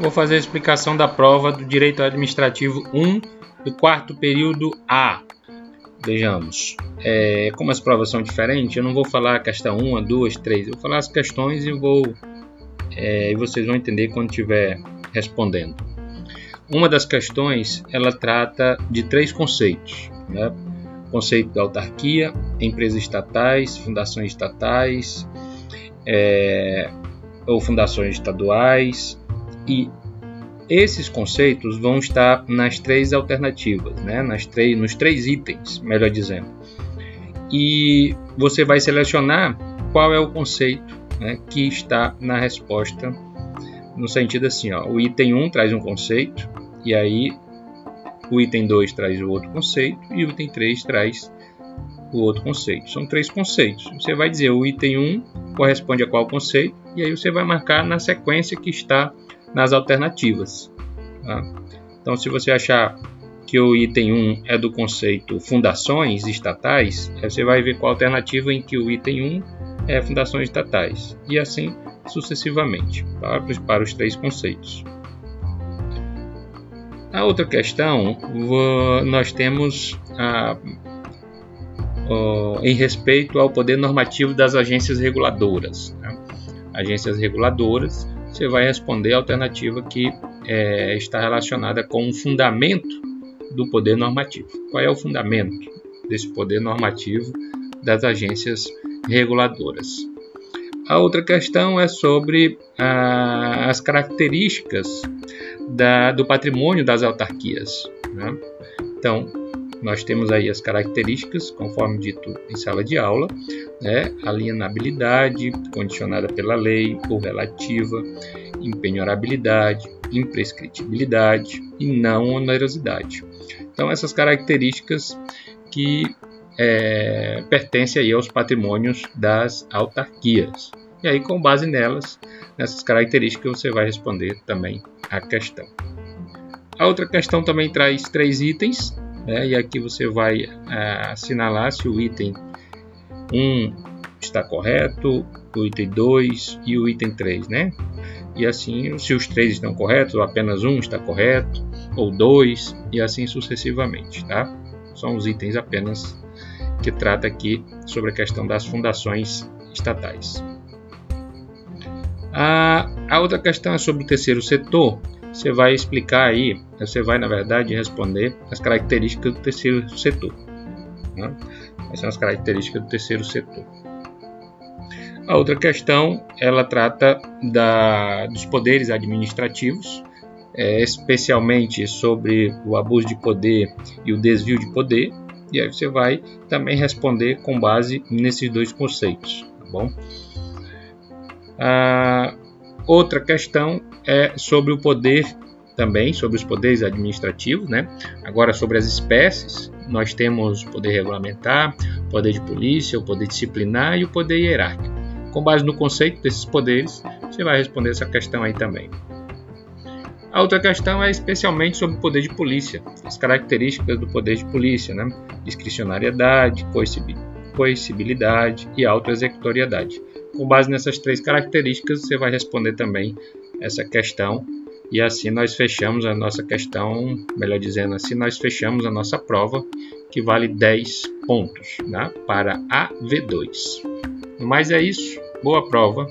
Vou fazer a explicação da prova do Direito Administrativo 1 do quarto período A. Vejamos, é, como as provas são diferentes, eu não vou falar a questão 1, 2, 3, eu vou falar as questões e vou é, e vocês vão entender quando estiver respondendo. Uma das questões ela trata de três conceitos: né? conceito da autarquia, empresas estatais, fundações estatais é, ou fundações estaduais e esses conceitos vão estar nas três alternativas, né? nas três, nos três itens, melhor dizendo. E você vai selecionar qual é o conceito né, que está na resposta, no sentido assim: ó, o item 1 traz um conceito, e aí o item 2 traz o outro conceito, e o item 3 traz o outro conceito. São três conceitos. Você vai dizer o item 1 corresponde a qual conceito, e aí você vai marcar na sequência que está nas alternativas. Tá? Então, se você achar que o item 1 é do conceito fundações estatais, você vai ver qual alternativa em que o item 1 é fundações estatais, e assim sucessivamente, para, para os três conceitos. A outra questão, nós temos a, a, em respeito ao poder normativo das agências reguladoras. Né? Agências reguladoras você vai responder a alternativa que é, está relacionada com o fundamento do poder normativo. Qual é o fundamento desse poder normativo das agências reguladoras? A outra questão é sobre ah, as características da, do patrimônio das autarquias. Né? Então, nós temos aí as características, conforme dito em sala de aula, né? alienabilidade, condicionada pela lei ou relativa, impenhorabilidade, imprescritibilidade e não onerosidade. Então, essas características que é, pertencem aí aos patrimônios das autarquias. E aí, com base nelas, nessas características, você vai responder também a questão. A outra questão também traz três itens, né? e aqui você vai é, assinalar se o item 1 está correto, o item 2 e o item 3, né? E assim, se os três estão corretos, ou apenas um está correto, ou dois, e assim sucessivamente, tá? São os itens apenas que trata aqui sobre a questão das fundações estatais. A, a outra questão é sobre o terceiro setor, você vai explicar aí, você vai na verdade responder as características do terceiro setor. Né? São as características do terceiro setor. A outra questão, ela trata da, dos poderes administrativos, é, especialmente sobre o abuso de poder e o desvio de poder, e aí você vai também responder com base nesses dois conceitos, tá bom? A outra questão é sobre o poder também, sobre os poderes administrativos, né? Agora sobre as espécies, nós temos o poder regulamentar, o poder de polícia, o poder disciplinar e o poder hierárquico. Com base no conceito desses poderes, você vai responder essa questão aí também. A outra questão é especialmente sobre o poder de polícia, as características do poder de polícia, né? discricionariedade, coercibilidade e autoexecutoriedade. Com base nessas três características, você vai responder também essa questão. E assim nós fechamos a nossa questão, melhor dizendo, assim nós fechamos a nossa prova que vale 10 pontos né, para a V2. Mas é isso, boa prova